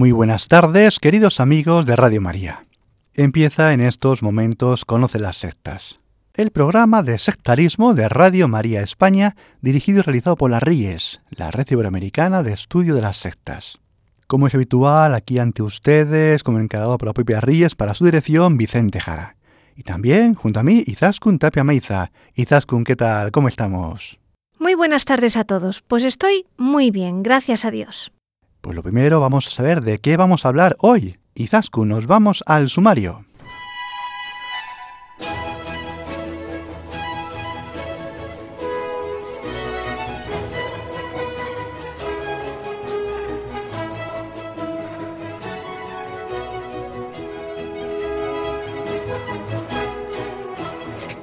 Muy buenas tardes, queridos amigos de Radio María. Empieza en estos momentos Conoce las sectas, el programa de sectarismo de Radio María España, dirigido y realizado por la RIES, la Red Iberoamericana de Estudio de las Sectas. Como es habitual, aquí ante ustedes, como encargado por la propia RIES, para su dirección, Vicente Jara. Y también, junto a mí, Izaskun Tapia Meiza. Izaskun, ¿qué tal? ¿Cómo estamos? Muy buenas tardes a todos. Pues estoy muy bien, gracias a Dios. Pues lo primero vamos a saber de qué vamos a hablar hoy. Izascu, nos vamos al sumario.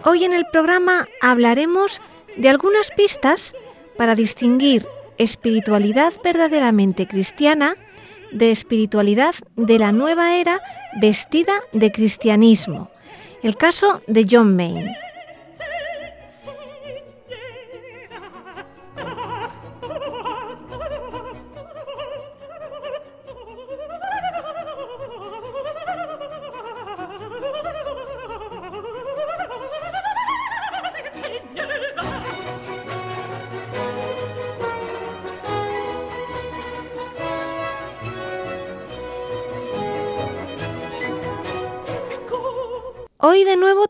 Hoy en el programa hablaremos de algunas pistas para distinguir espiritualidad verdaderamente cristiana de espiritualidad de la nueva era vestida de cristianismo. El caso de John Mayne.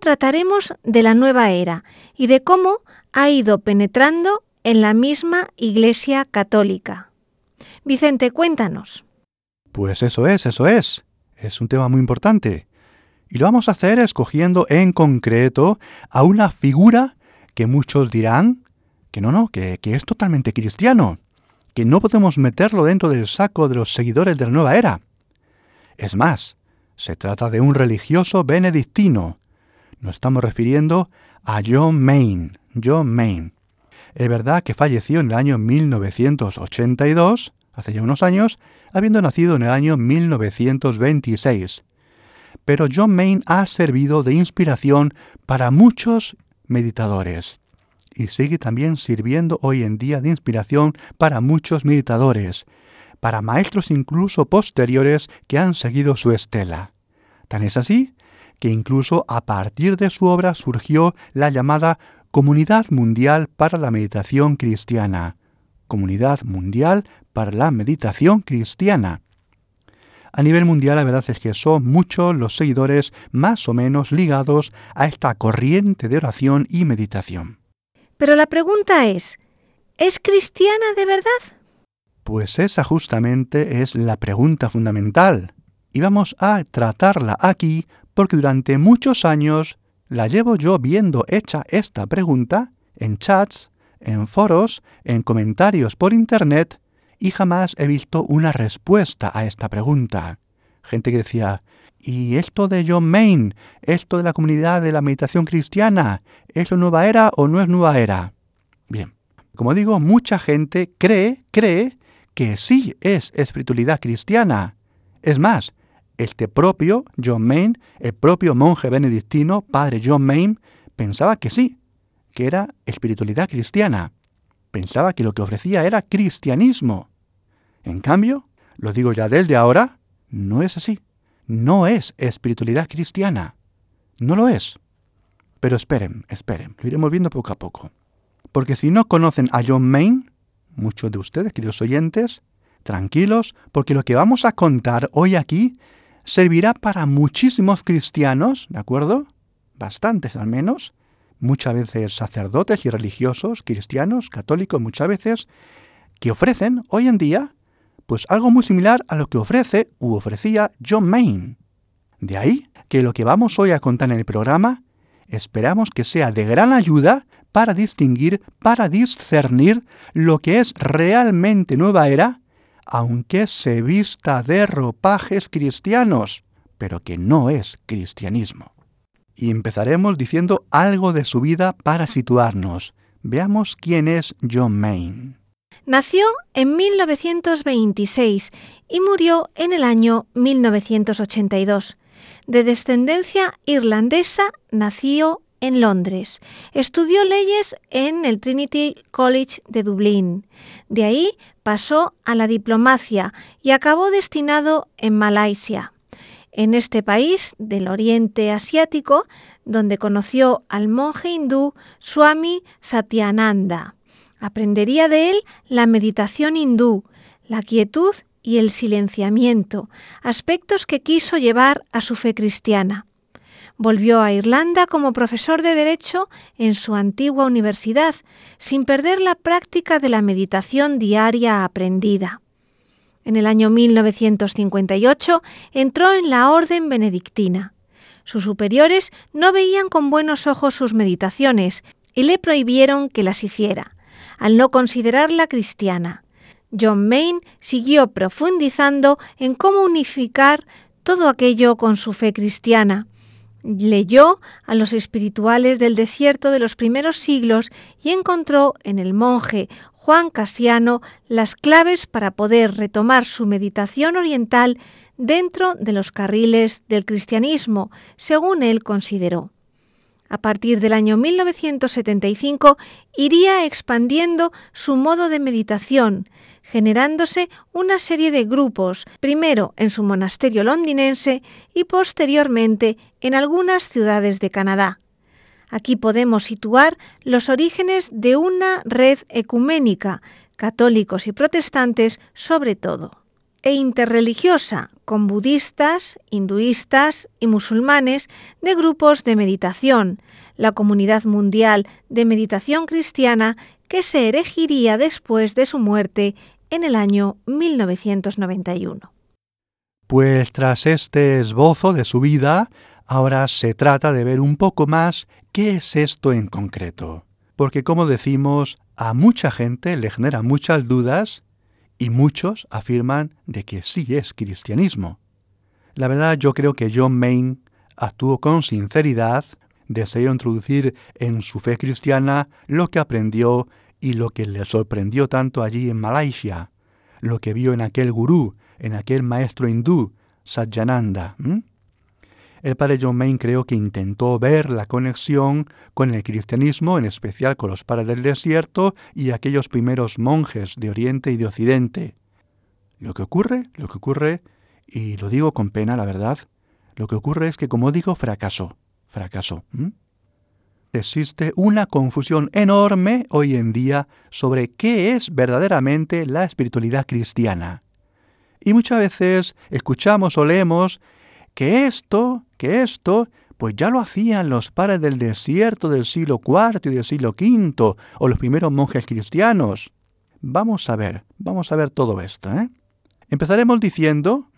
Trataremos de la nueva era y de cómo ha ido penetrando en la misma Iglesia Católica. Vicente, cuéntanos. Pues eso es, eso es. Es un tema muy importante. Y lo vamos a hacer escogiendo en concreto a una figura que muchos dirán que no, no, que, es totalmente cristiano, que no podemos meterlo dentro del saco de los seguidores de la nueva era. Es más, se trata de un religioso benedictino. Nos estamos refiriendo a John Maine. John Maine. Es verdad que falleció en el año 1982, hace ya unos años, habiendo nacido en el año 1926. Pero John Maine ha servido de inspiración para muchos meditadores y sigue también sirviendo hoy en día de inspiración para muchos meditadores, para maestros incluso posteriores que han seguido su estela. Tan es así que incluso a partir de su obra surgió la llamada Comunidad Mundial para la Meditación Cristiana. Comunidad Mundial para la Meditación Cristiana. A nivel mundial la verdad es que son muchos los seguidores más o menos ligados a esta corriente de oración y meditación. Pero la pregunta es, ¿es cristiana de verdad? Pues esa justamente es la pregunta fundamental. Y vamos a tratarla aquí porque durante muchos años la llevo yo viendo hecha esta pregunta en chats, en foros, en comentarios por internet y jamás he visto una respuesta a esta pregunta. Gente que decía, ¿y esto de John Maine? ¿Esto de la comunidad de la meditación cristiana? ¿Es nueva era o no es nueva era? Bien, como digo, mucha gente cree, cree que sí es espiritualidad cristiana. Es más, este propio John Maine, el propio monje benedictino, padre John Maine, pensaba que sí, que era espiritualidad cristiana. Pensaba que lo que ofrecía era cristianismo. En cambio, lo digo ya desde ahora, no es así. No es espiritualidad cristiana. No lo es. Pero esperen, esperen, lo iremos viendo poco a poco. Porque si no conocen a John Maine, muchos de ustedes, queridos oyentes, tranquilos, porque lo que vamos a contar hoy aquí servirá para muchísimos cristianos, ¿de acuerdo? Bastantes al menos, muchas veces sacerdotes y religiosos, cristianos, católicos, muchas veces, que ofrecen hoy en día pues algo muy similar a lo que ofrece u ofrecía John Maine. De ahí que lo que vamos hoy a contar en el programa esperamos que sea de gran ayuda para distinguir, para discernir lo que es realmente nueva era, aunque se vista de ropajes cristianos, pero que no es cristianismo. Y empezaremos diciendo algo de su vida para situarnos. Veamos quién es John Maine. Nació en 1926 y murió en el año 1982. De descendencia irlandesa, nació en Londres. Estudió leyes en el Trinity College de Dublín. De ahí pasó a la diplomacia y acabó destinado en Malasia. En este país del Oriente Asiático, donde conoció al monje hindú Swami Satyananda. Aprendería de él la meditación hindú, la quietud y el silenciamiento, aspectos que quiso llevar a su fe cristiana. Volvió a Irlanda como profesor de Derecho en su antigua universidad, sin perder la práctica de la meditación diaria aprendida. En el año 1958 entró en la Orden Benedictina. Sus superiores no veían con buenos ojos sus meditaciones y le prohibieron que las hiciera, al no considerarla cristiana. John Maine siguió profundizando en cómo unificar todo aquello con su fe cristiana, Leyó a los espirituales del desierto de los primeros siglos y encontró en el monje Juan Casiano las claves para poder retomar su meditación oriental dentro de los carriles del cristianismo, según él consideró. A partir del año 1975 iría expandiendo su modo de meditación, generándose una serie de grupos, primero en su monasterio londinense y posteriormente en algunas ciudades de Canadá. Aquí podemos situar los orígenes de una red ecuménica, católicos y protestantes sobre todo, e interreligiosa, con budistas, hinduistas y musulmanes de grupos de meditación, la Comunidad Mundial de Meditación Cristiana que se erigiría después de su muerte en el año 1991. Pues tras este esbozo de su vida, ahora se trata de ver un poco más qué es esto en concreto. Porque como decimos, a mucha gente le genera muchas dudas y muchos afirman de que sí es cristianismo. La verdad yo creo que John Maine actuó con sinceridad, deseó introducir en su fe cristiana lo que aprendió y lo que le sorprendió tanto allí en Malasia, lo que vio en aquel gurú, en aquel maestro hindú, Satyananda. El padre John Main creo que intentó ver la conexión con el cristianismo, en especial con los padres del desierto y aquellos primeros monjes de Oriente y de Occidente. Lo que ocurre, lo que ocurre, y lo digo con pena, la verdad, lo que ocurre es que, como digo, fracasó, fracasó existe una confusión enorme hoy en día sobre qué es verdaderamente la espiritualidad cristiana. Y muchas veces escuchamos o leemos que esto, que esto, pues ya lo hacían los padres del desierto del siglo IV y del siglo V, o los primeros monjes cristianos. Vamos a ver, vamos a ver todo esto. ¿eh? Empezaremos diciendo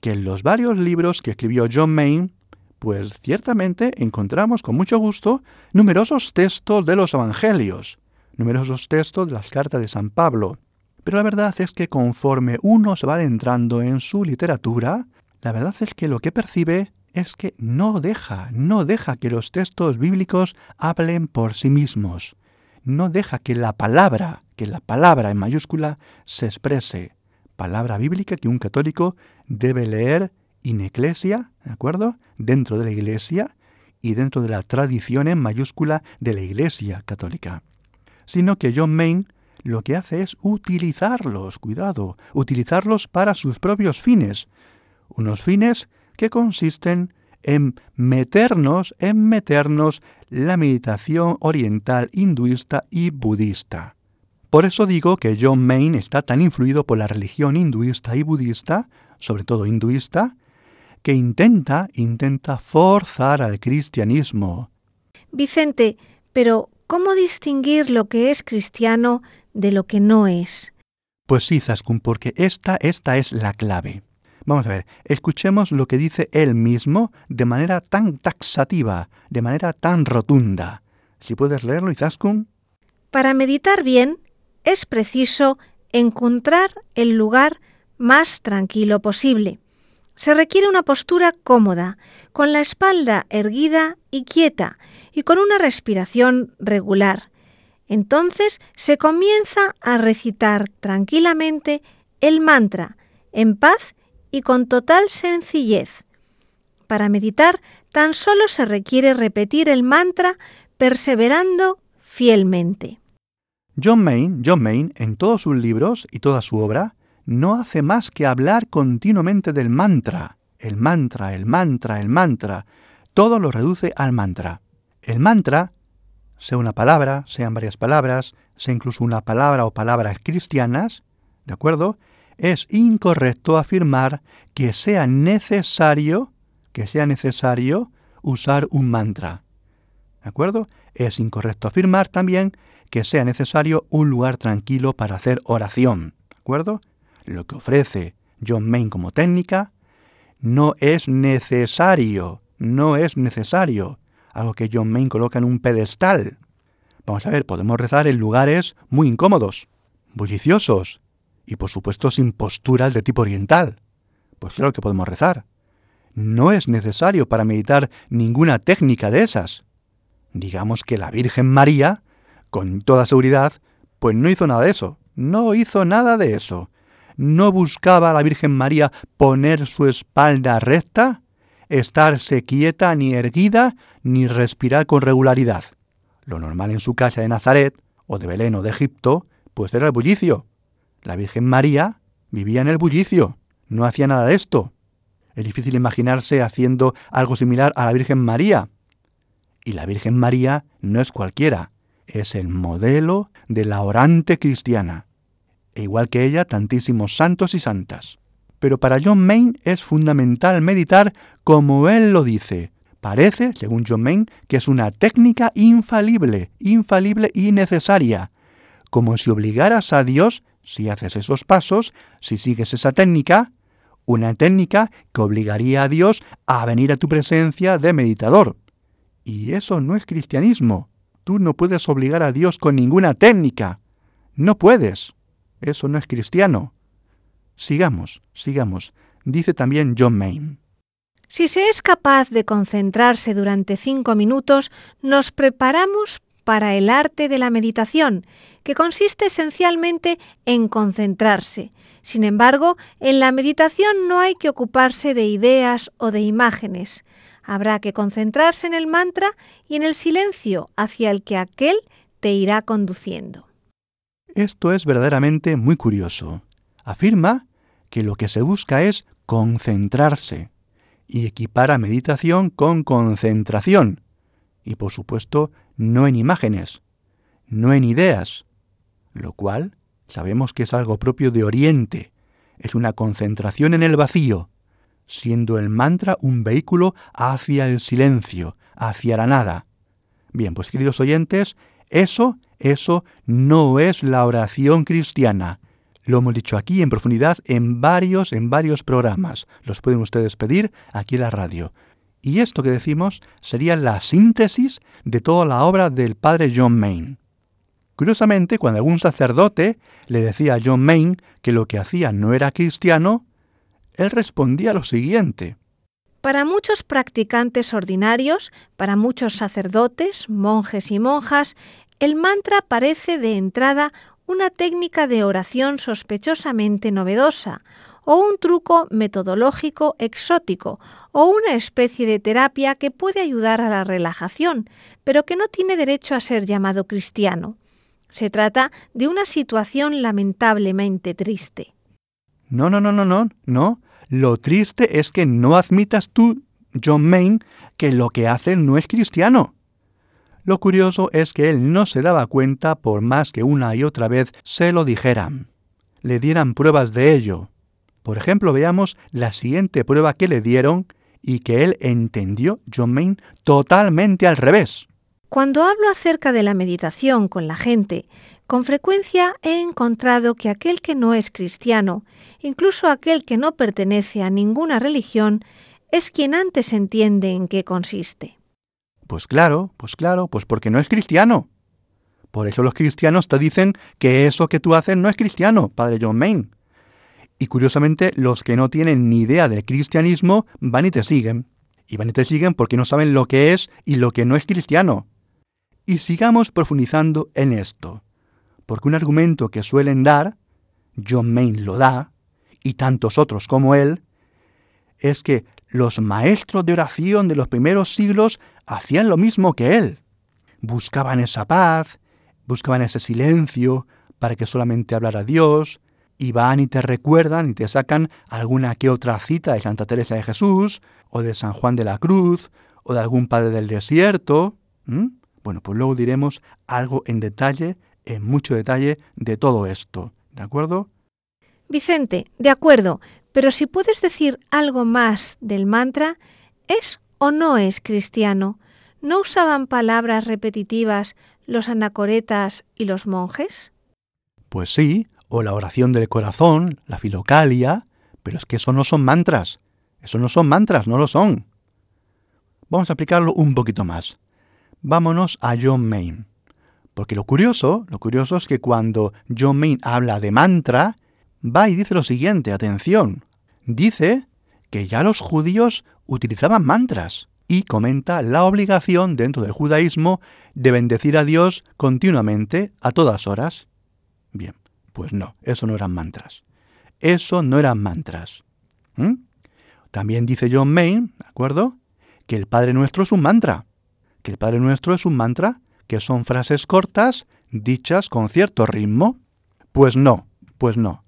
que en los varios libros que escribió John Maine, pues ciertamente encontramos con mucho gusto numerosos textos de los Evangelios, numerosos textos de las cartas de San Pablo. Pero la verdad es que conforme uno se va adentrando en su literatura, la verdad es que lo que percibe es que no deja, no deja que los textos bíblicos hablen por sí mismos. No deja que la palabra, que la palabra en mayúscula se exprese. Palabra bíblica que un católico debe leer in ecclesia, ¿de acuerdo? Dentro de la iglesia y dentro de la tradición en mayúscula de la iglesia católica. Sino que John Maine lo que hace es utilizarlos, cuidado, utilizarlos para sus propios fines. Unos fines que consisten en meternos, en meternos la meditación oriental, hinduista y budista. Por eso digo que John Maine está tan influido por la religión hinduista y budista, sobre todo hinduista, que intenta, intenta forzar al cristianismo. Vicente, pero ¿cómo distinguir lo que es cristiano de lo que no es? Pues sí, Zaskun, porque esta, esta es la clave. Vamos a ver, escuchemos lo que dice él mismo de manera tan taxativa, de manera tan rotunda. Si puedes leerlo, Izaskun. Para meditar bien es preciso encontrar el lugar más tranquilo posible. Se requiere una postura cómoda, con la espalda erguida y quieta, y con una respiración regular. Entonces se comienza a recitar tranquilamente el mantra, en paz y con total sencillez. Para meditar tan solo se requiere repetir el mantra perseverando fielmente. John Main, John en todos sus libros y toda su obra, no hace más que hablar continuamente del mantra. El mantra, el mantra, el mantra. Todo lo reduce al mantra. El mantra, sea una palabra, sean varias palabras, sea incluso una palabra o palabras cristianas, ¿de acuerdo? Es incorrecto afirmar que sea necesario, que sea necesario usar un mantra. ¿De acuerdo? Es incorrecto afirmar también que sea necesario un lugar tranquilo para hacer oración. ¿De acuerdo? Lo que ofrece John Main como técnica no es necesario, no es necesario. Algo que John Main coloca en un pedestal. Vamos a ver, podemos rezar en lugares muy incómodos, bulliciosos y por supuesto sin posturas de tipo oriental. Pues claro que podemos rezar. No es necesario para meditar ninguna técnica de esas. Digamos que la Virgen María, con toda seguridad, pues no hizo nada de eso. No hizo nada de eso. No buscaba la Virgen María poner su espalda recta, estarse quieta ni erguida, ni respirar con regularidad. Lo normal en su casa de Nazaret, o de Belén o de Egipto, pues era el bullicio. La Virgen María vivía en el bullicio, no hacía nada de esto. Es difícil imaginarse haciendo algo similar a la Virgen María, y la Virgen María no es cualquiera, es el modelo de la orante cristiana. E igual que ella, tantísimos santos y santas. Pero para John Main es fundamental meditar como él lo dice. Parece, según John Main, que es una técnica infalible, infalible y necesaria. Como si obligaras a Dios, si haces esos pasos, si sigues esa técnica, una técnica que obligaría a Dios a venir a tu presencia de meditador. Y eso no es cristianismo. Tú no puedes obligar a Dios con ninguna técnica. No puedes. Eso no es cristiano. Sigamos, sigamos. Dice también John Main. Si se es capaz de concentrarse durante cinco minutos, nos preparamos para el arte de la meditación, que consiste esencialmente en concentrarse. Sin embargo, en la meditación no hay que ocuparse de ideas o de imágenes. Habrá que concentrarse en el mantra y en el silencio hacia el que aquel te irá conduciendo. Esto es verdaderamente muy curioso. Afirma que lo que se busca es concentrarse y equipara meditación con concentración. Y por supuesto, no en imágenes, no en ideas, lo cual sabemos que es algo propio de Oriente. Es una concentración en el vacío, siendo el mantra un vehículo hacia el silencio, hacia la nada. Bien, pues queridos oyentes, eso, eso no es la oración cristiana. Lo hemos dicho aquí en profundidad en varios, en varios programas. Los pueden ustedes pedir aquí en la radio. Y esto que decimos sería la síntesis de toda la obra del padre John Main. Curiosamente, cuando algún sacerdote le decía a John Main que lo que hacía no era cristiano, él respondía lo siguiente. Para muchos practicantes ordinarios, para muchos sacerdotes, monjes y monjas, el mantra parece de entrada una técnica de oración sospechosamente novedosa, o un truco metodológico exótico, o una especie de terapia que puede ayudar a la relajación, pero que no tiene derecho a ser llamado cristiano. Se trata de una situación lamentablemente triste. No, no, no, no, no, no. Lo triste es que no admitas tú, John Main, que lo que hace no es cristiano. Lo curioso es que él no se daba cuenta por más que una y otra vez se lo dijeran, le dieran pruebas de ello. Por ejemplo, veamos la siguiente prueba que le dieron y que él entendió, John Main, totalmente al revés. Cuando hablo acerca de la meditación con la gente, con frecuencia he encontrado que aquel que no es cristiano, incluso aquel que no pertenece a ninguna religión, es quien antes entiende en qué consiste. Pues claro, pues claro, pues porque no es cristiano. Por eso los cristianos te dicen que eso que tú haces no es cristiano, padre John Main. Y curiosamente, los que no tienen ni idea del cristianismo van y te siguen. Y van y te siguen porque no saben lo que es y lo que no es cristiano. Y sigamos profundizando en esto. Porque un argumento que suelen dar, John Main lo da, y tantos otros como él, es que los maestros de oración de los primeros siglos hacían lo mismo que él. Buscaban esa paz, buscaban ese silencio para que solamente hablara Dios, y van y te recuerdan y te sacan alguna que otra cita de Santa Teresa de Jesús, o de San Juan de la Cruz, o de algún padre del desierto. Bueno, pues luego diremos algo en detalle, en mucho detalle, de todo esto. ¿De acuerdo? Vicente, de acuerdo, pero si puedes decir algo más del mantra, ¿es o no es cristiano? ¿No usaban palabras repetitivas los anacoretas y los monjes? Pues sí, o la oración del corazón, la filocalia, pero es que eso no son mantras. Eso no son mantras, no lo son. Vamos a aplicarlo un poquito más. Vámonos a John Main. Porque lo curioso, lo curioso es que cuando John Main habla de mantra, va y dice lo siguiente, atención. Dice que ya los judíos utilizaban mantras y comenta la obligación dentro del judaísmo de bendecir a Dios continuamente a todas horas. Bien, pues no, eso no eran mantras. Eso no eran mantras. ¿Mm? También dice John Main, ¿de acuerdo? Que el Padre Nuestro es un mantra. Que el Padre Nuestro es un mantra, que son frases cortas, dichas con cierto ritmo. Pues no, pues no,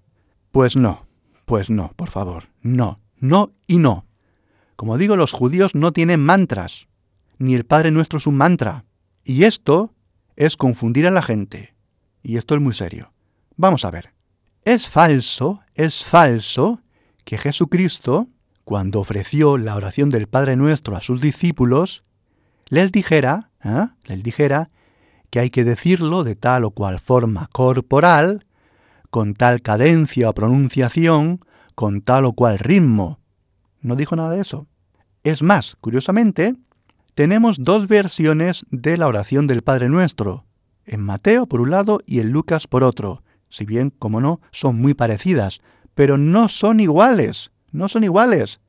pues no, pues no, por favor, no, no y no. Como digo, los judíos no tienen mantras, ni el Padre Nuestro es un mantra. Y esto es confundir a la gente. Y esto es muy serio. Vamos a ver. Es falso, es falso que Jesucristo, cuando ofreció la oración del Padre Nuestro a sus discípulos, les dijera, ¿eh? les dijera que hay que decirlo de tal o cual forma corporal, con tal cadencia o pronunciación, con tal o cual ritmo. No dijo nada de eso. Es más, curiosamente, tenemos dos versiones de la oración del Padre Nuestro, en Mateo por un lado y en Lucas por otro si bien, como no, son muy parecidas, pero no son iguales, no son iguales.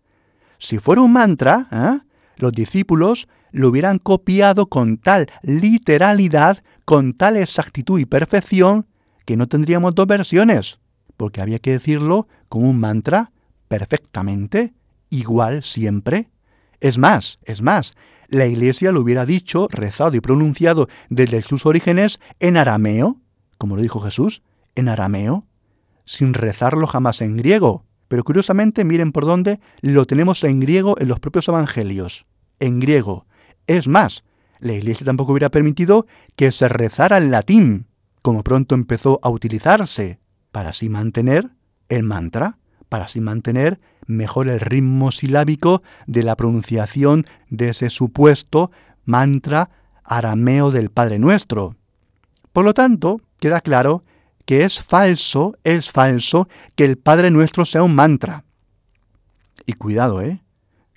Si fuera un mantra, ¿eh? los discípulos lo hubieran copiado con tal literalidad, con tal exactitud y perfección, que no tendríamos dos versiones, porque había que decirlo con un mantra perfectamente, igual siempre. Es más, es más, la Iglesia lo hubiera dicho, rezado y pronunciado desde sus orígenes en arameo, como lo dijo Jesús, en arameo, sin rezarlo jamás en griego. Pero curiosamente, miren por dónde lo tenemos en griego en los propios evangelios. En griego. Es más, la Iglesia tampoco hubiera permitido que se rezara en latín, como pronto empezó a utilizarse, para así mantener el mantra, para así mantener mejor el ritmo silábico de la pronunciación de ese supuesto mantra arameo del Padre Nuestro. Por lo tanto, queda claro que es falso, es falso que el Padre Nuestro sea un mantra. Y cuidado, ¿eh?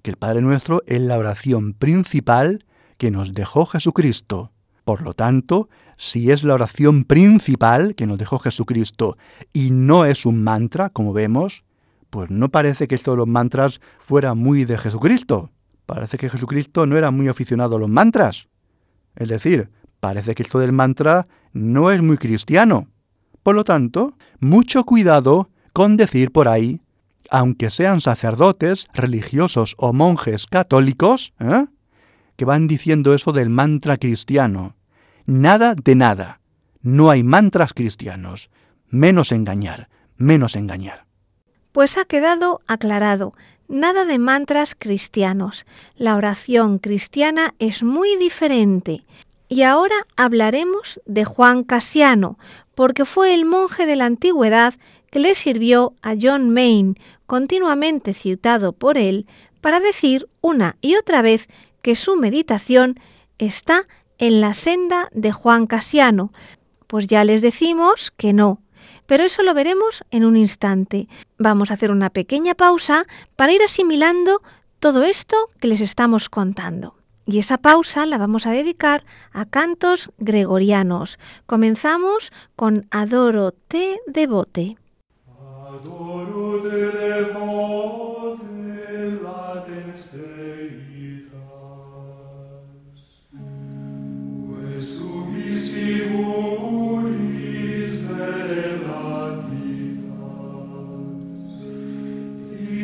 Que el Padre Nuestro es la oración principal que nos dejó Jesucristo. Por lo tanto, si es la oración principal que nos dejó Jesucristo y no es un mantra, como vemos, pues no parece que esto de los mantras fuera muy de Jesucristo. Parece que Jesucristo no era muy aficionado a los mantras. Es decir, parece que esto del mantra no es muy cristiano. Por lo tanto, mucho cuidado con decir por ahí, aunque sean sacerdotes, religiosos o monjes católicos, ¿eh? que van diciendo eso del mantra cristiano. Nada de nada. No hay mantras cristianos. Menos engañar, menos engañar. Pues ha quedado aclarado. Nada de mantras cristianos. La oración cristiana es muy diferente. Y ahora hablaremos de Juan Casiano, porque fue el monje de la antigüedad que le sirvió a John Maine, continuamente citado por él, para decir una y otra vez que su meditación está en la senda de Juan Casiano. Pues ya les decimos que no, pero eso lo veremos en un instante. Vamos a hacer una pequeña pausa para ir asimilando todo esto que les estamos contando. Y esa pausa la vamos a dedicar a cantos gregorianos. Comenzamos con Adoro te devote. Adoro te devote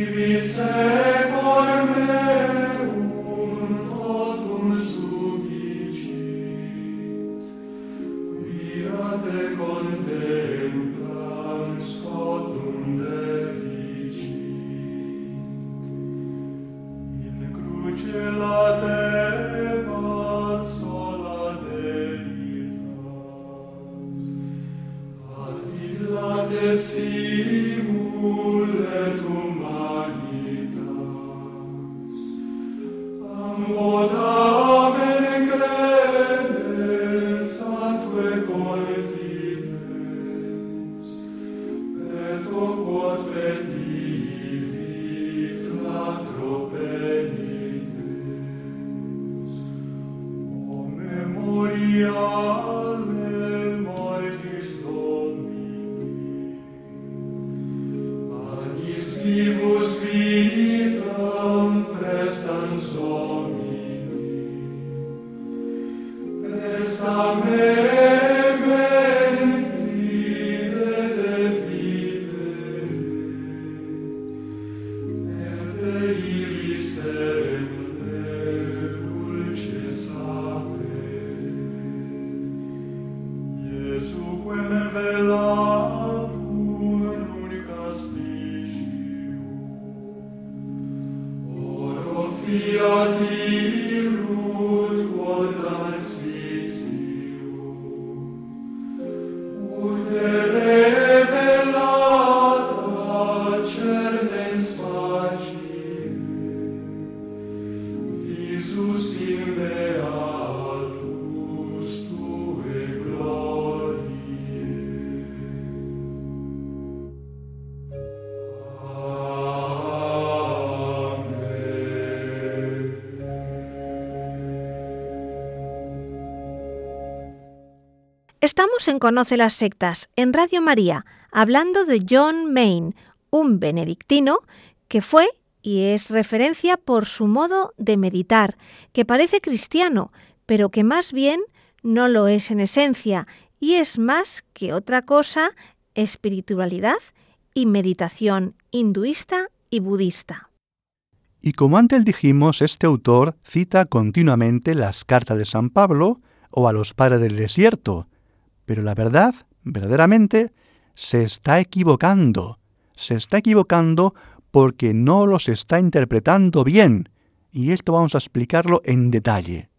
Divi En Conoce las Sectas, en Radio María, hablando de John Main, un benedictino que fue y es referencia por su modo de meditar, que parece cristiano, pero que más bien no lo es en esencia, y es más que otra cosa espiritualidad y meditación hinduista y budista. Y como antes dijimos, este autor cita continuamente las cartas de San Pablo o a los padres del desierto, pero la verdad, verdaderamente, se está equivocando. Se está equivocando porque no los está interpretando bien. Y esto vamos a explicarlo en detalle.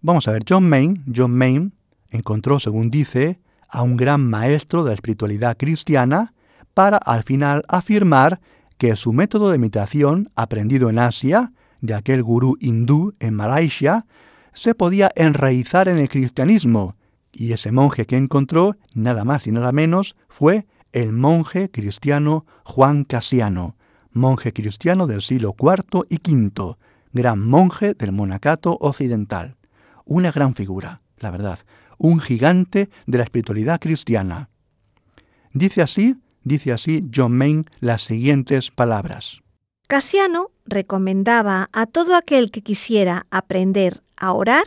Vamos a ver, John Main, John Main encontró, según dice, a un gran maestro de la espiritualidad cristiana para al final afirmar que su método de meditación, aprendido en Asia, de aquel gurú hindú en Malasia, se podía enraizar en el cristianismo y ese monje que encontró, nada más y nada menos, fue el monje cristiano Juan Casiano, monje cristiano del siglo IV y V, gran monje del monacato occidental. Una gran figura, la verdad, un gigante de la espiritualidad cristiana. Dice así, dice así John Main las siguientes palabras. Casiano recomendaba a todo aquel que quisiera aprender a orar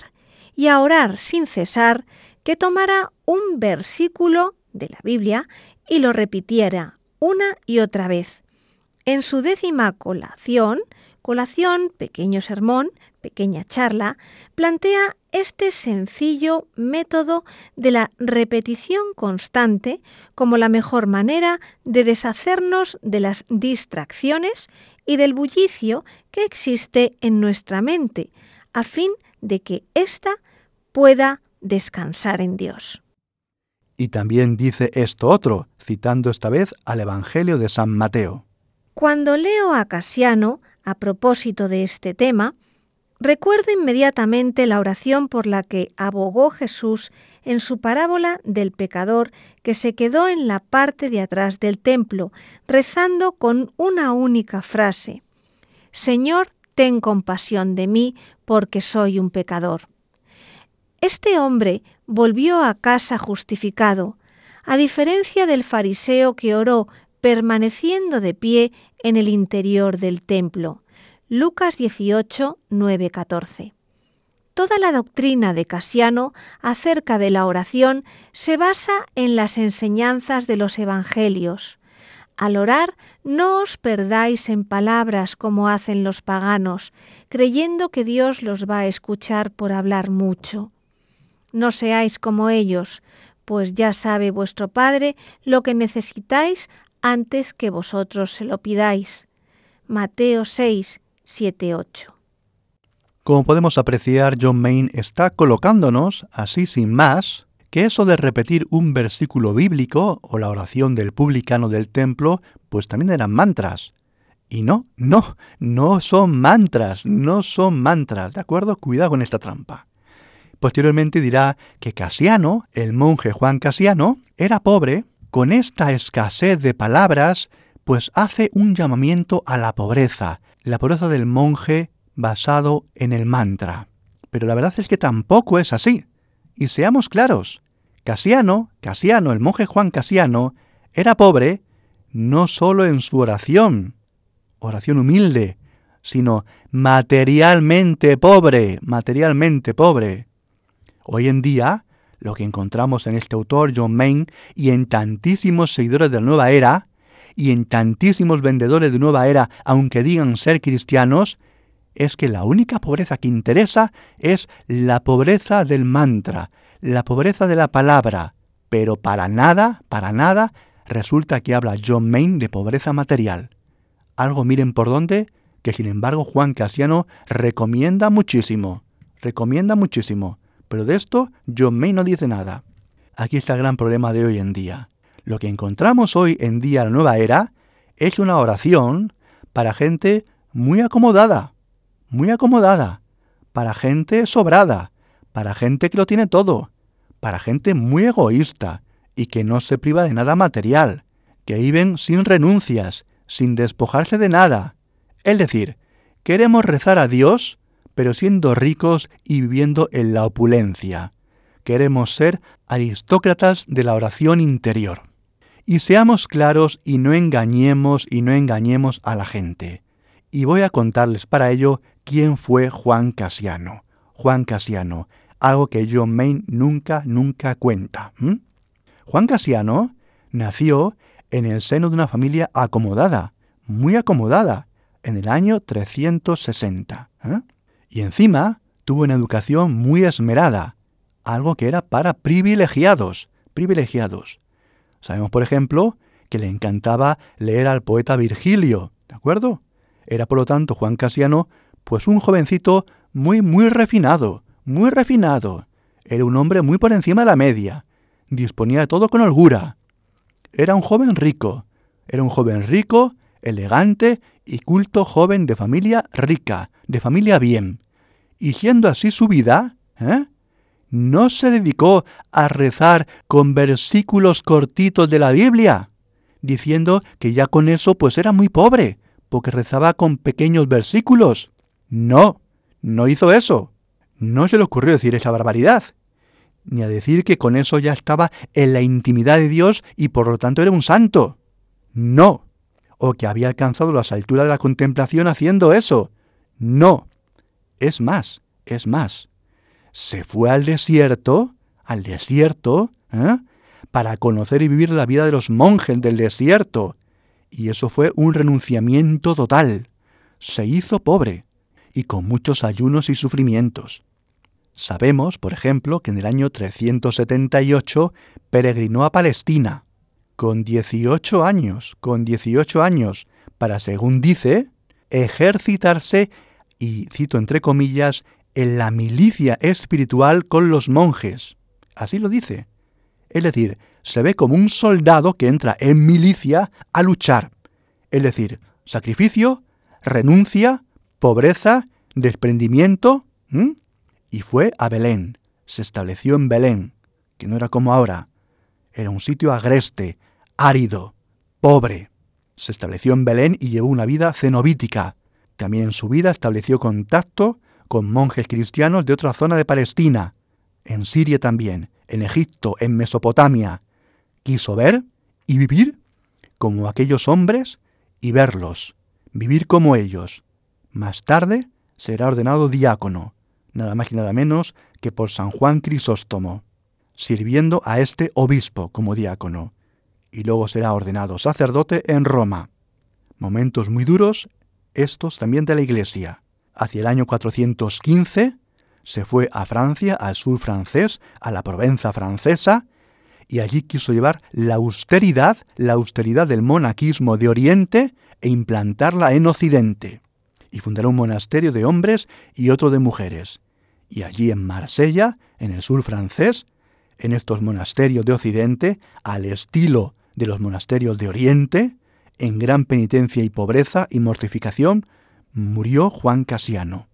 y a orar sin cesar que tomara un versículo de la Biblia y lo repitiera una y otra vez. En su décima colación, colación, pequeño sermón, pequeña charla, plantea este sencillo método de la repetición constante como la mejor manera de deshacernos de las distracciones y del bullicio que existe en nuestra mente, a fin de que ésta pueda descansar en Dios. Y también dice esto otro, citando esta vez al Evangelio de San Mateo. Cuando leo a Casiano a propósito de este tema, recuerdo inmediatamente la oración por la que abogó Jesús en su parábola del pecador que se quedó en la parte de atrás del templo, rezando con una única frase. Señor, ten compasión de mí, porque soy un pecador. Este hombre volvió a casa justificado, a diferencia del fariseo que oró permaneciendo de pie en el interior del templo. Lucas 18, 9, 14. Toda la doctrina de Casiano acerca de la oración se basa en las enseñanzas de los evangelios. Al orar, no os perdáis en palabras como hacen los paganos, creyendo que Dios los va a escuchar por hablar mucho. No seáis como ellos, pues ya sabe vuestro Padre lo que necesitáis antes que vosotros se lo pidáis. Mateo 6, 7, 8. Como podemos apreciar, John Main está colocándonos, así sin más, que eso de repetir un versículo bíblico o la oración del publicano del templo, pues también eran mantras. Y no, no, no son mantras, no son mantras, ¿de acuerdo? Cuidado con esta trampa. Posteriormente dirá que Casiano, el monje Juan Casiano, era pobre, con esta escasez de palabras, pues hace un llamamiento a la pobreza, la pobreza del monje basado en el mantra. Pero la verdad es que tampoco es así. Y seamos claros, Casiano, Casiano, el monje Juan Casiano, era pobre no solo en su oración, oración humilde, sino materialmente pobre, materialmente pobre. Hoy en día, lo que encontramos en este autor, John Main, y en tantísimos seguidores de la nueva era, y en tantísimos vendedores de nueva era, aunque digan ser cristianos, es que la única pobreza que interesa es la pobreza del mantra, la pobreza de la palabra, pero para nada, para nada, resulta que habla John Main de pobreza material. Algo miren por dónde, que sin embargo Juan Casiano recomienda muchísimo, recomienda muchísimo, pero de esto John Main no dice nada. Aquí está el gran problema de hoy en día. Lo que encontramos hoy en día, la nueva era, es una oración para gente muy acomodada, muy acomodada, para gente sobrada, para gente que lo tiene todo, para gente muy egoísta y que no se priva de nada material, que viven sin renuncias, sin despojarse de nada. Es decir, queremos rezar a Dios, pero siendo ricos y viviendo en la opulencia. Queremos ser aristócratas de la oración interior. Y seamos claros y no engañemos y no engañemos a la gente. Y voy a contarles para ello quién fue Juan Casiano. Juan Casiano, algo que John Main nunca, nunca cuenta. Juan Casiano nació en el seno de una familia acomodada, muy acomodada, en el año 360. ¿eh? Y encima tuvo una educación muy esmerada, algo que era para privilegiados, privilegiados. Sabemos, por ejemplo, que le encantaba leer al poeta Virgilio, ¿de acuerdo? Era, por lo tanto, Juan Casiano pues un jovencito muy, muy refinado, muy refinado. Era un hombre muy por encima de la media. Disponía de todo con holgura. Era un joven rico. Era un joven rico, elegante y culto joven de familia rica, de familia bien. Y siendo así su vida, ¿eh? no se dedicó a rezar con versículos cortitos de la Biblia, diciendo que ya con eso pues era muy pobre, porque rezaba con pequeños versículos. No, no hizo eso. No se le ocurrió decir esa barbaridad, ni a decir que con eso ya estaba en la intimidad de Dios y por lo tanto era un santo. No. O que había alcanzado las alturas de la contemplación haciendo eso. No. Es más, es más. Se fue al desierto, al desierto, ¿eh? para conocer y vivir la vida de los monjes del desierto. Y eso fue un renunciamiento total. Se hizo pobre y con muchos ayunos y sufrimientos. Sabemos, por ejemplo, que en el año 378 peregrinó a Palestina, con 18 años, con 18 años, para, según dice, ejercitarse, y cito entre comillas, en la milicia espiritual con los monjes. Así lo dice. Es decir, se ve como un soldado que entra en milicia a luchar. Es decir, sacrificio, renuncia, pobreza, desprendimiento, y fue a Belén. Se estableció en Belén, que no era como ahora. Era un sitio agreste, árido, pobre. Se estableció en Belén y llevó una vida cenobítica. También en su vida estableció contacto con monjes cristianos de otra zona de Palestina, en Siria también, en Egipto, en Mesopotamia. Quiso ver y vivir como aquellos hombres y verlos, vivir como ellos. Más tarde será ordenado diácono, nada más y nada menos que por San Juan Crisóstomo, sirviendo a este obispo como diácono, y luego será ordenado sacerdote en Roma. Momentos muy duros, estos también de la Iglesia. Hacia el año 415 se fue a Francia, al sur francés, a la Provenza francesa, y allí quiso llevar la austeridad, la austeridad del monaquismo de Oriente e implantarla en Occidente. Y fundará un monasterio de hombres y otro de mujeres. Y allí en Marsella, en el sur francés, en estos monasterios de Occidente, al estilo de los monasterios de Oriente, en gran penitencia y pobreza y mortificación, murió Juan Casiano.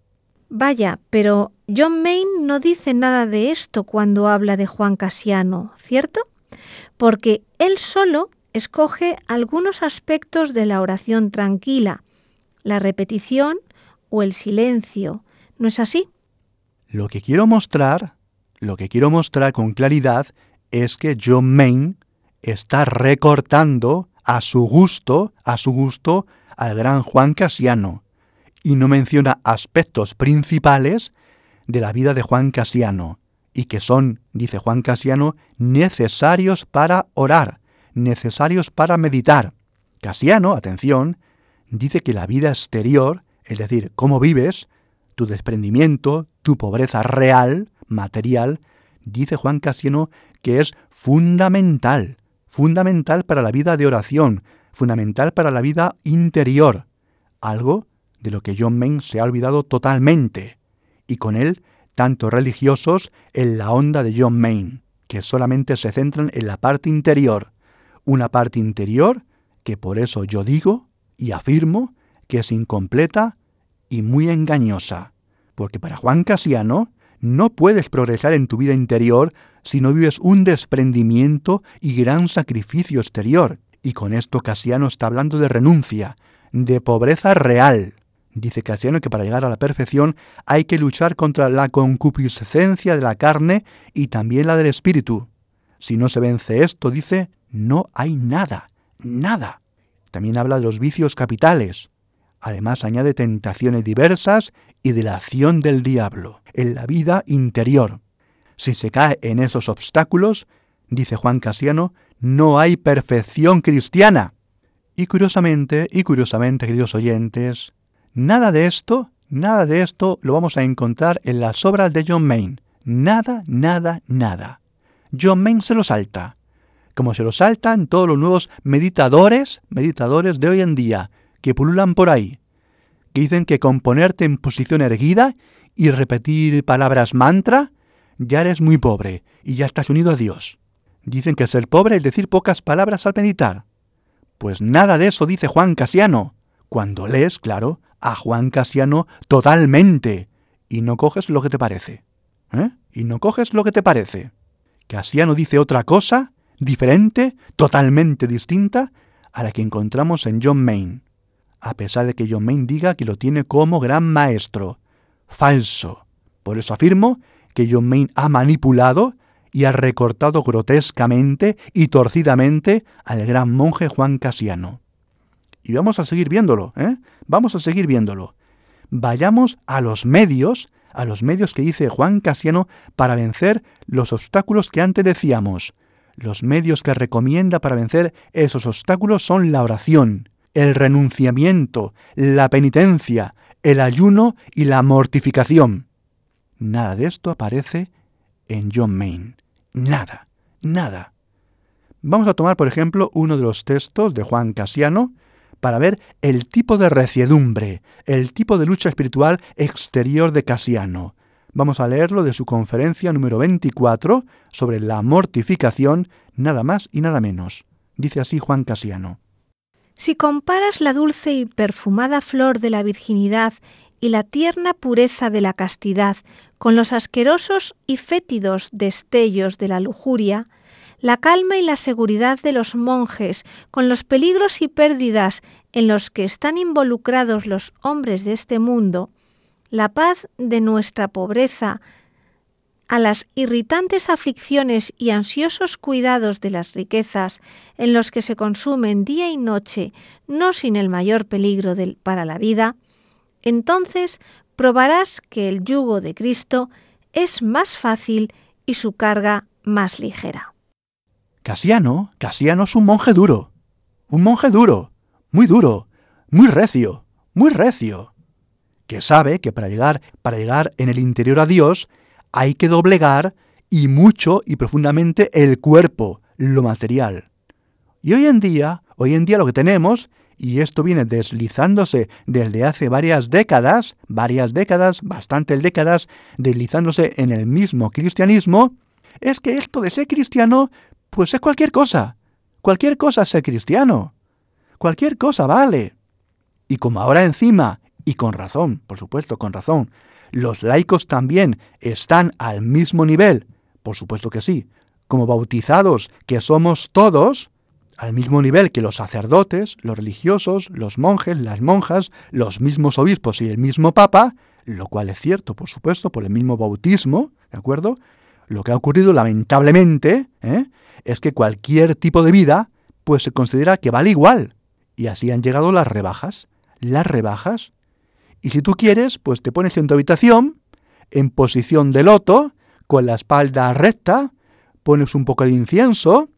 Vaya, pero John Maine no dice nada de esto cuando habla de Juan Casiano, ¿cierto? Porque él solo escoge algunos aspectos de la oración tranquila, la repetición o el silencio. ¿No es así? Lo que quiero mostrar, lo que quiero mostrar con claridad es que John Maine está recortando a su gusto, a su gusto, al gran Juan Casiano y no menciona aspectos principales de la vida de Juan Casiano, y que son, dice Juan Casiano, necesarios para orar, necesarios para meditar. Casiano, atención, dice que la vida exterior, es decir, cómo vives, tu desprendimiento, tu pobreza real, material, dice Juan Casiano que es fundamental, fundamental para la vida de oración, fundamental para la vida interior, algo de lo que John Main se ha olvidado totalmente, y con él tanto religiosos en la onda de John Main, que solamente se centran en la parte interior, una parte interior que por eso yo digo y afirmo que es incompleta y muy engañosa, porque para Juan Casiano no puedes progresar en tu vida interior si no vives un desprendimiento y gran sacrificio exterior, y con esto Casiano está hablando de renuncia, de pobreza real, Dice Casiano que para llegar a la perfección hay que luchar contra la concupiscencia de la carne y también la del espíritu. Si no se vence esto, dice, no hay nada, nada. También habla de los vicios capitales. Además añade tentaciones diversas y de la acción del diablo en la vida interior. Si se cae en esos obstáculos, dice Juan Casiano, no hay perfección cristiana. Y curiosamente, y curiosamente, queridos oyentes, Nada de esto, nada de esto lo vamos a encontrar en las obras de John Maine. Nada, nada, nada. John Maine se lo salta, como se lo saltan todos los nuevos meditadores, meditadores de hoy en día, que pululan por ahí, que dicen que con ponerte en posición erguida y repetir palabras mantra, ya eres muy pobre y ya estás unido a Dios. Dicen que ser pobre es decir pocas palabras al meditar. Pues nada de eso dice Juan Casiano. Cuando lees, claro, a Juan Casiano totalmente y no coges lo que te parece. ¿Eh? Y no coges lo que te parece. Casiano dice otra cosa, diferente, totalmente distinta a la que encontramos en John Maine, a pesar de que John Maine diga que lo tiene como gran maestro. Falso. Por eso afirmo que John Maine ha manipulado y ha recortado grotescamente y torcidamente al gran monje Juan Casiano. Y vamos a seguir viéndolo, ¿eh? Vamos a seguir viéndolo. Vayamos a los medios, a los medios que dice Juan Casiano para vencer los obstáculos que antes decíamos. Los medios que recomienda para vencer esos obstáculos son la oración, el renunciamiento, la penitencia, el ayuno y la mortificación. Nada de esto aparece en John Maine. Nada, nada. Vamos a tomar, por ejemplo, uno de los textos de Juan Casiano, para ver el tipo de reciedumbre, el tipo de lucha espiritual exterior de Casiano. Vamos a leerlo de su conferencia número 24 sobre la mortificación, nada más y nada menos. Dice así Juan Casiano. Si comparas la dulce y perfumada flor de la virginidad y la tierna pureza de la castidad con los asquerosos y fétidos destellos de la lujuria, la calma y la seguridad de los monjes con los peligros y pérdidas en los que están involucrados los hombres de este mundo, la paz de nuestra pobreza, a las irritantes aflicciones y ansiosos cuidados de las riquezas en los que se consumen día y noche, no sin el mayor peligro para la vida, entonces probarás que el yugo de Cristo es más fácil y su carga más ligera. Casiano, Casiano es un monje duro, un monje duro, muy duro, muy recio, muy recio, que sabe que para llegar, para llegar en el interior a Dios hay que doblegar y mucho y profundamente el cuerpo, lo material. Y hoy en día, hoy en día lo que tenemos, y esto viene deslizándose desde hace varias décadas, varias décadas, bastantes décadas, deslizándose en el mismo cristianismo, es que esto de ser cristiano, pues es cualquier cosa. Cualquier cosa es ser cristiano. Cualquier cosa vale. Y como ahora encima, y con razón, por supuesto, con razón, los laicos también están al mismo nivel, por supuesto que sí, como bautizados que somos todos, al mismo nivel que los sacerdotes, los religiosos, los monjes, las monjas, los mismos obispos y el mismo papa, lo cual es cierto, por supuesto, por el mismo bautismo, ¿de acuerdo? Lo que ha ocurrido lamentablemente ¿eh? es que cualquier tipo de vida pues se considera que vale igual. Y así han llegado las rebajas. Las rebajas y si tú quieres, pues te pones en tu habitación, en posición de loto, con la espalda recta, pones un poco de incienso,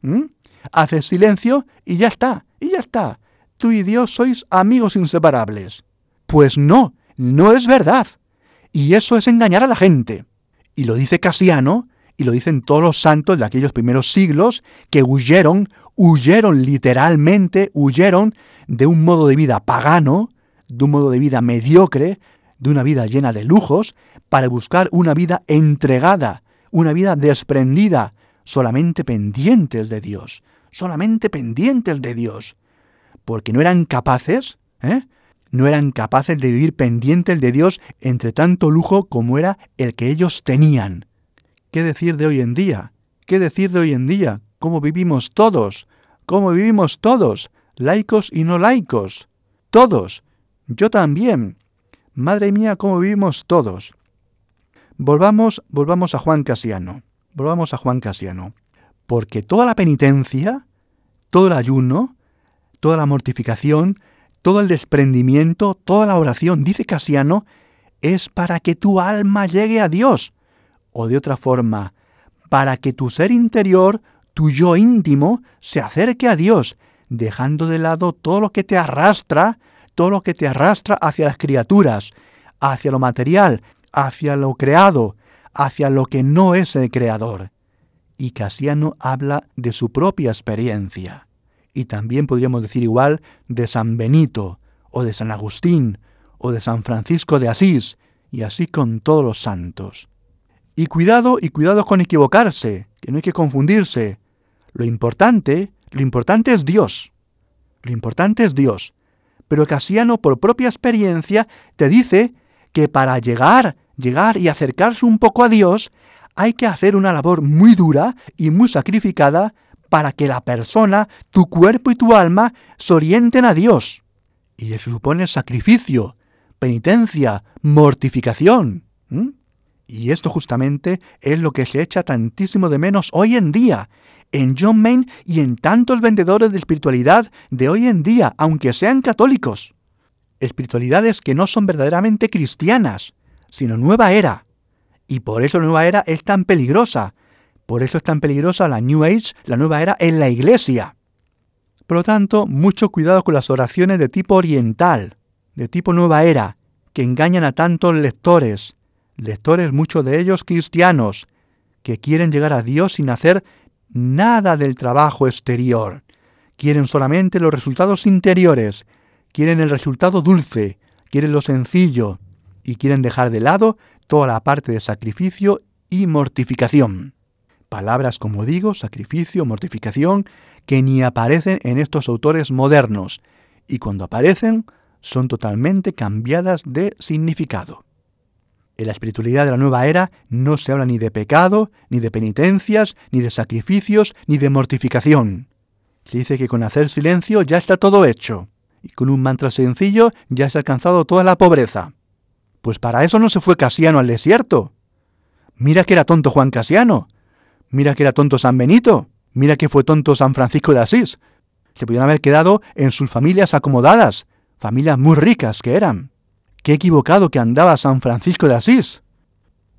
haces silencio y ya está, y ya está. Tú y Dios sois amigos inseparables. Pues no, no es verdad. Y eso es engañar a la gente. Y lo dice Casiano, y lo dicen todos los santos de aquellos primeros siglos que huyeron, huyeron literalmente, huyeron de un modo de vida pagano, de un modo de vida mediocre, de una vida llena de lujos, para buscar una vida entregada, una vida desprendida, solamente pendientes de Dios, solamente pendientes de Dios, porque no eran capaces, ¿eh? no eran capaces de vivir pendientes de Dios entre tanto lujo como era el que ellos tenían. ¿Qué decir de hoy en día? ¿Qué decir de hoy en día? ¿Cómo vivimos todos? ¿Cómo vivimos todos? Laicos y no laicos. Todos. Yo también. Madre mía, cómo vivimos todos. Volvamos, volvamos a Juan Casiano. Volvamos a Juan Casiano. Porque toda la penitencia, todo el ayuno, toda la mortificación, todo el desprendimiento, toda la oración, dice Casiano, es para que tu alma llegue a Dios. O de otra forma, para que tu ser interior, tu yo íntimo, se acerque a Dios, dejando de lado todo lo que te arrastra todo lo que te arrastra hacia las criaturas, hacia lo material, hacia lo creado, hacia lo que no es el creador. Y Casiano habla de su propia experiencia. Y también podríamos decir igual de San Benito, o de San Agustín, o de San Francisco de Asís, y así con todos los santos. Y cuidado y cuidado con equivocarse, que no hay que confundirse. Lo importante, lo importante es Dios. Lo importante es Dios pero Casiano por propia experiencia te dice que para llegar, llegar y acercarse un poco a Dios, hay que hacer una labor muy dura y muy sacrificada para que la persona, tu cuerpo y tu alma se orienten a Dios. Y eso supone sacrificio, penitencia, mortificación. Y esto justamente es lo que se echa tantísimo de menos hoy en día, en John Main y en tantos vendedores de espiritualidad de hoy en día, aunque sean católicos. Espiritualidades que no son verdaderamente cristianas, sino nueva era. Y por eso la nueva era es tan peligrosa. Por eso es tan peligrosa la New Age, la nueva era en la iglesia. Por lo tanto, mucho cuidado con las oraciones de tipo oriental, de tipo nueva era, que engañan a tantos lectores, lectores muchos de ellos cristianos, que quieren llegar a Dios sin hacer nada del trabajo exterior. Quieren solamente los resultados interiores, quieren el resultado dulce, quieren lo sencillo y quieren dejar de lado toda la parte de sacrificio y mortificación. Palabras como digo, sacrificio, mortificación, que ni aparecen en estos autores modernos, y cuando aparecen son totalmente cambiadas de significado. En la espiritualidad de la nueva era no se habla ni de pecado, ni de penitencias, ni de sacrificios, ni de mortificación. Se dice que con hacer silencio ya está todo hecho, y con un mantra sencillo ya se ha alcanzado toda la pobreza. Pues para eso no se fue Casiano al desierto. Mira que era tonto Juan Casiano. Mira que era tonto San Benito. Mira que fue tonto San Francisco de Asís. Se pudieron haber quedado en sus familias acomodadas, familias muy ricas que eran. Qué equivocado que andaba San Francisco de Asís.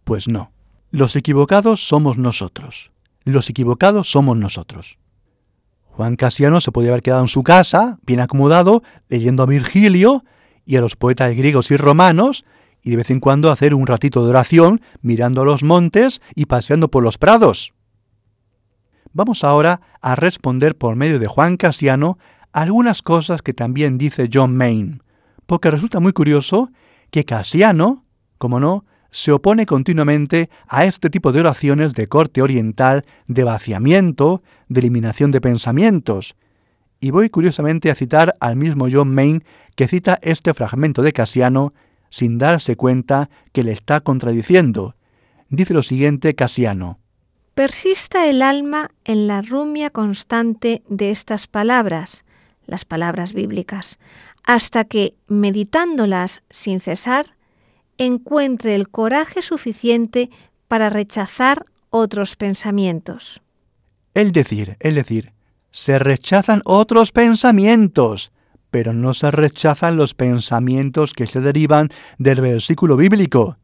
Pues no. Los equivocados somos nosotros. Los equivocados somos nosotros. Juan Casiano se podía haber quedado en su casa, bien acomodado, leyendo a Virgilio y a los poetas griegos y romanos, y de vez en cuando hacer un ratito de oración mirando los montes y paseando por los prados. Vamos ahora a responder por medio de Juan Casiano algunas cosas que también dice John Maine, porque resulta muy curioso que Casiano, como no, se opone continuamente a este tipo de oraciones de corte oriental de vaciamiento, de eliminación de pensamientos. Y voy curiosamente a citar al mismo John Maine que cita este fragmento de Casiano sin darse cuenta que le está contradiciendo. Dice lo siguiente Casiano. Persista el alma en la rumia constante de estas palabras, las palabras bíblicas, hasta que, meditándolas sin cesar, encuentre el coraje suficiente para rechazar otros pensamientos. Es decir, es decir, se rechazan otros pensamientos, pero no se rechazan los pensamientos que se derivan del versículo bíblico.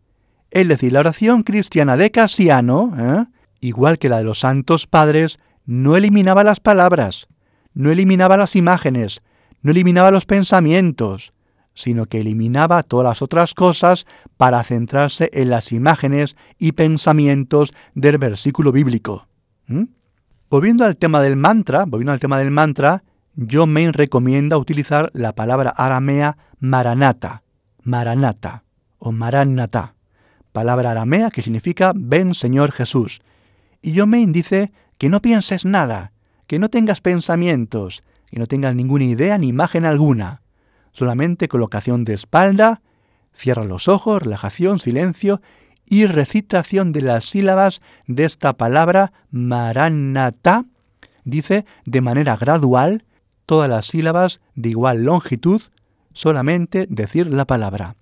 Es decir, la oración cristiana de Casiano, ¿eh? igual que la de los santos padres, no eliminaba las palabras, no eliminaba las imágenes, no eliminaba los pensamientos, sino que eliminaba todas las otras cosas para centrarse en las imágenes y pensamientos del versículo bíblico. ¿Mm? Volviendo al tema del mantra, volviendo al tema del mantra, John Main recomienda utilizar la palabra aramea maranata, maranata o maranata, palabra aramea que significa ven Señor Jesús. Y John Main dice que no pienses nada, que no tengas pensamientos, que no tengas ninguna idea ni imagen alguna solamente colocación de espalda, cierra los ojos, relajación, silencio y recitación de las sílabas de esta palabra maranata. Dice de manera gradual todas las sílabas de igual longitud, solamente decir la palabra.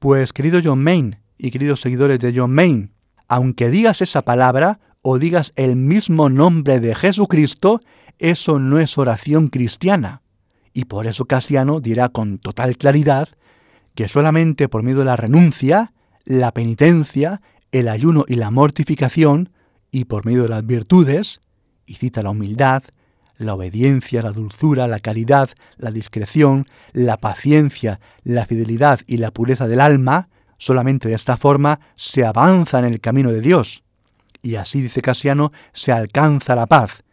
Pues querido John Main y queridos seguidores de John Main, aunque digas esa palabra o digas el mismo nombre de Jesucristo, eso no es oración cristiana. Y por eso Casiano dirá con total claridad que solamente por medio de la renuncia, la penitencia, el ayuno y la mortificación, y por medio de las virtudes, y cita la humildad, la obediencia, la dulzura, la caridad, la discreción, la paciencia, la fidelidad y la pureza del alma, solamente de esta forma se avanza en el camino de Dios. Y así dice Casiano, se alcanza la paz.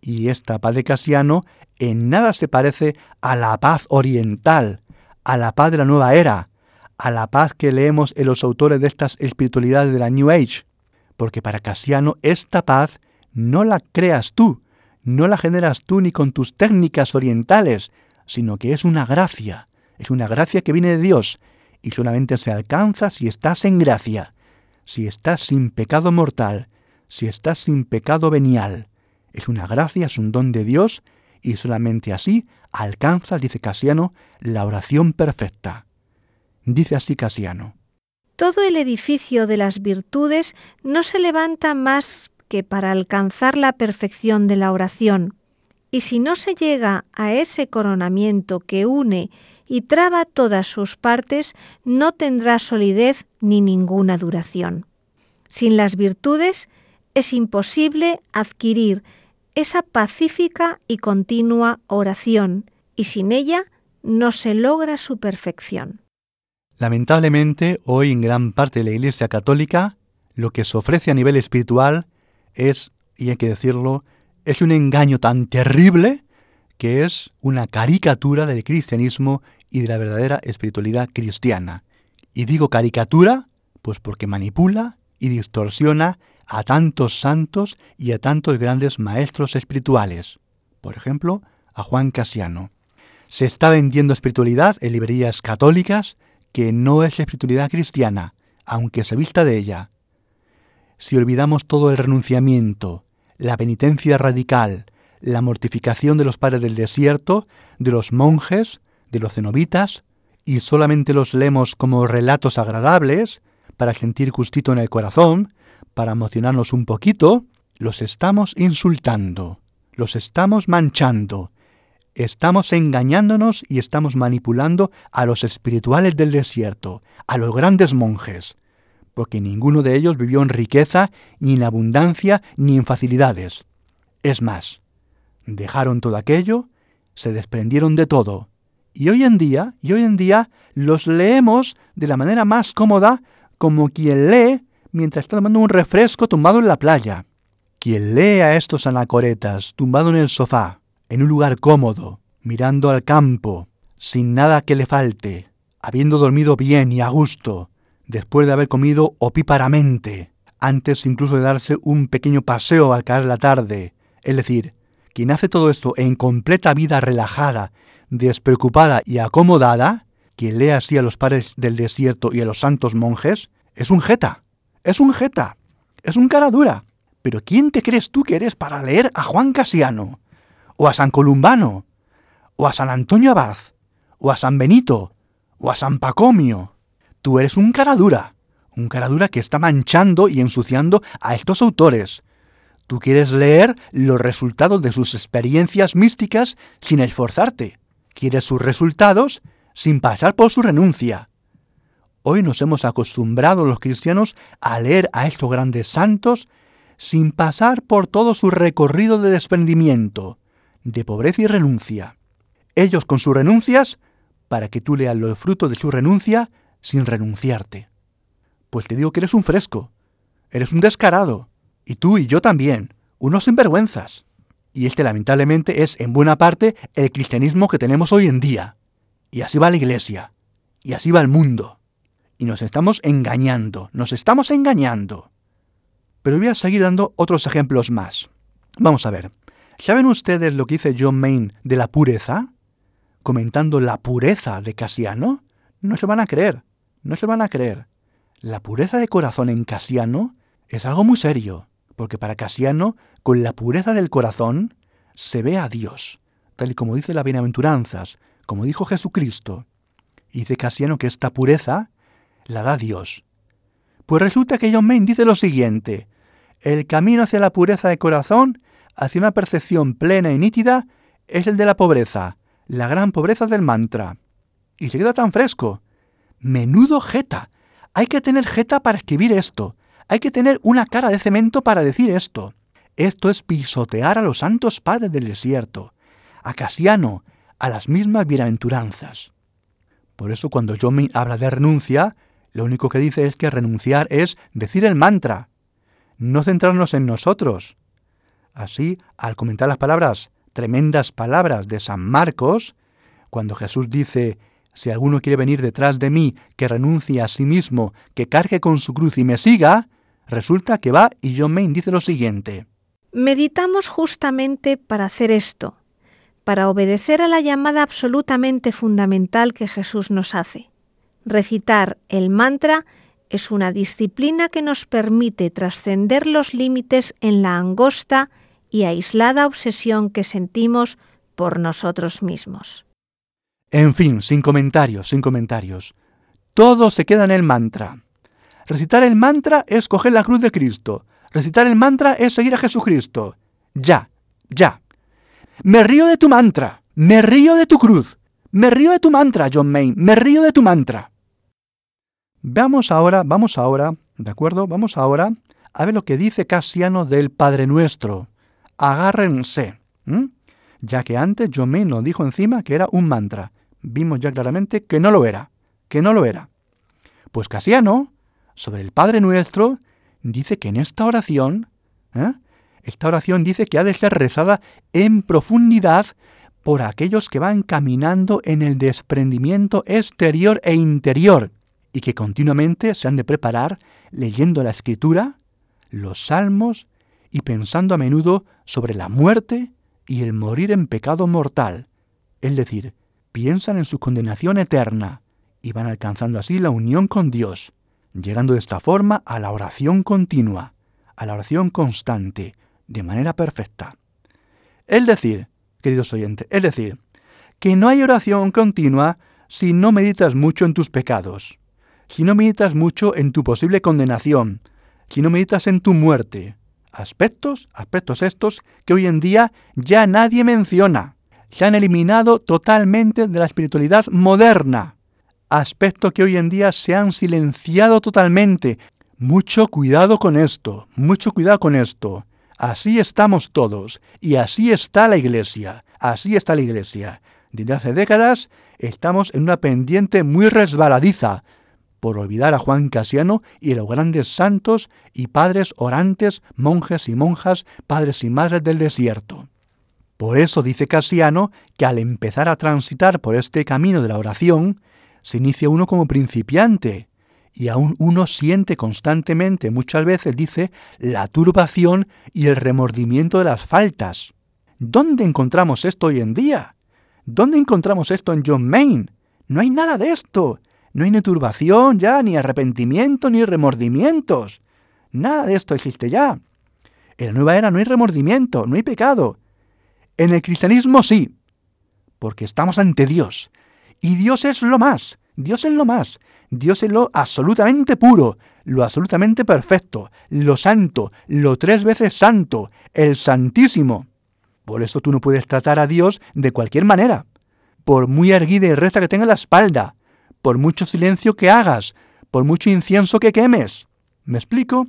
Y esta paz de Casiano en nada se parece a la paz oriental, a la paz de la nueva era, a la paz que leemos en los autores de estas espiritualidades de la New Age, porque para Casiano esta paz no la creas tú, no la generas tú ni con tus técnicas orientales, sino que es una gracia, es una gracia que viene de Dios y solamente se alcanza si estás en gracia, si estás sin pecado mortal, si estás sin pecado venial. Es una gracia, es un don de Dios y solamente así alcanza, dice Casiano, la oración perfecta. Dice así Casiano. Todo el edificio de las virtudes no se levanta más que para alcanzar la perfección de la oración, y si no se llega a ese coronamiento que une y traba todas sus partes, no tendrá solidez ni ninguna duración. Sin las virtudes es imposible adquirir esa pacífica y continua oración, y sin ella no se logra su perfección. Lamentablemente, hoy en gran parte de la Iglesia Católica, lo que se ofrece a nivel espiritual es, y hay que decirlo, es un engaño tan terrible que es una caricatura del cristianismo y de la verdadera espiritualidad cristiana. Y digo caricatura, pues porque manipula y distorsiona a tantos santos y a tantos grandes maestros espirituales. Por ejemplo, a Juan Casiano. Se está vendiendo espiritualidad en librerías católicas que no es espiritualidad cristiana, aunque se vista de ella. Si olvidamos todo el renunciamiento, la penitencia radical, la mortificación de los padres del desierto, de los monjes, de los cenobitas, y solamente los leemos como relatos agradables, para sentir gustito en el corazón, para emocionarnos un poquito, los estamos insultando, los estamos manchando, estamos engañándonos y estamos manipulando a los espirituales del desierto, a los grandes monjes, porque ninguno de ellos vivió en riqueza, ni en abundancia, ni en facilidades. Es más, dejaron todo aquello, se desprendieron de todo, y hoy en día, y hoy en día los leemos de la manera más cómoda como quien lee mientras está tomando un refresco tumbado en la playa. Quien lee a estos anacoretas tumbado en el sofá, en un lugar cómodo, mirando al campo, sin nada que le falte, habiendo dormido bien y a gusto, después de haber comido opíparamente, antes incluso de darse un pequeño paseo al caer la tarde. Es decir, quien hace todo esto en completa vida relajada, despreocupada y acomodada, quien lee así a los padres del desierto y a los santos monjes, es un jeta, es un jeta, es un cara dura. Pero ¿quién te crees tú que eres para leer a Juan Casiano? ¿O a San Columbano? ¿O a San Antonio Abad? ¿O a San Benito? ¿O a San Pacomio? Tú eres un cara dura, un cara dura que está manchando y ensuciando a estos autores. Tú quieres leer los resultados de sus experiencias místicas sin esforzarte. Quieres sus resultados sin pasar por su renuncia. Hoy nos hemos acostumbrado los cristianos a leer a estos grandes santos sin pasar por todo su recorrido de desprendimiento, de pobreza y renuncia. Ellos con sus renuncias, para que tú leas los frutos de su renuncia sin renunciarte. Pues te digo que eres un fresco, eres un descarado, y tú y yo también, unos sinvergüenzas. Y este lamentablemente es en buena parte el cristianismo que tenemos hoy en día. Y así va la iglesia, y así va el mundo y nos estamos engañando, nos estamos engañando. Pero voy a seguir dando otros ejemplos más. Vamos a ver. ¿Saben ustedes lo que dice John Main de la pureza? Comentando la pureza de Casiano. No se van a creer, no se van a creer. La pureza de corazón en Casiano es algo muy serio, porque para Casiano, con la pureza del corazón, se ve a Dios, tal y como dice la Bienaventuranzas, como dijo Jesucristo. Y dice Casiano que esta pureza la da Dios. Pues resulta que John Main dice lo siguiente, el camino hacia la pureza de corazón, hacia una percepción plena y nítida, es el de la pobreza, la gran pobreza del mantra. Y se queda tan fresco. Menudo jeta. Hay que tener jeta para escribir esto. Hay que tener una cara de cemento para decir esto. Esto es pisotear a los santos padres del desierto, a Casiano, a las mismas bienaventuranzas. Por eso cuando John Main habla de renuncia, lo único que dice es que renunciar es decir el mantra, no centrarnos en nosotros. Así, al comentar las palabras, tremendas palabras de San Marcos, cuando Jesús dice, si alguno quiere venir detrás de mí, que renuncie a sí mismo, que cargue con su cruz y me siga, resulta que va y John Main dice lo siguiente. Meditamos justamente para hacer esto, para obedecer a la llamada absolutamente fundamental que Jesús nos hace. Recitar el mantra es una disciplina que nos permite trascender los límites en la angosta y aislada obsesión que sentimos por nosotros mismos. En fin, sin comentarios, sin comentarios. Todo se queda en el mantra. Recitar el mantra es coger la cruz de Cristo. Recitar el mantra es seguir a Jesucristo. Ya, ya. Me río de tu mantra. Me río de tu cruz. Me río de tu mantra, John Main. Me río de tu mantra. Vamos ahora, vamos ahora, ¿de acuerdo? Vamos ahora a ver lo que dice Casiano del Padre Nuestro. Agárrense. Ya que antes John Main nos dijo encima que era un mantra. Vimos ya claramente que no lo era. Que no lo era. Pues Casiano, sobre el Padre Nuestro, dice que en esta oración, ¿eh? esta oración dice que ha de ser rezada en profundidad por aquellos que van caminando en el desprendimiento exterior e interior y que continuamente se han de preparar leyendo la escritura, los salmos y pensando a menudo sobre la muerte y el morir en pecado mortal, es decir, piensan en su condenación eterna y van alcanzando así la unión con Dios, llegando de esta forma a la oración continua, a la oración constante, de manera perfecta. Es decir, queridos oyentes, es decir, que no hay oración continua si no meditas mucho en tus pecados, si no meditas mucho en tu posible condenación, si no meditas en tu muerte. Aspectos, aspectos estos que hoy en día ya nadie menciona. Se han eliminado totalmente de la espiritualidad moderna. Aspectos que hoy en día se han silenciado totalmente. Mucho cuidado con esto, mucho cuidado con esto. Así estamos todos y así está la Iglesia, así está la Iglesia. Desde hace décadas estamos en una pendiente muy resbaladiza por olvidar a Juan Casiano y los grandes santos y padres orantes, monjes y monjas, padres y madres del desierto. Por eso dice Casiano que al empezar a transitar por este camino de la oración, se inicia uno como principiante, y aún uno siente constantemente, muchas veces dice, la turbación y el remordimiento de las faltas. ¿Dónde encontramos esto hoy en día? ¿Dónde encontramos esto en John Maine? No hay nada de esto. No hay ni turbación ya, ni arrepentimiento, ni remordimientos. Nada de esto existe ya. En la nueva era no hay remordimiento, no hay pecado. En el cristianismo sí, porque estamos ante Dios. Y Dios es lo más, Dios es lo más. Dios es lo absolutamente puro, lo absolutamente perfecto, lo santo, lo tres veces santo, el santísimo. Por eso tú no puedes tratar a Dios de cualquier manera. Por muy erguida y recta que tenga la espalda, por mucho silencio que hagas, por mucho incienso que quemes. ¿Me explico?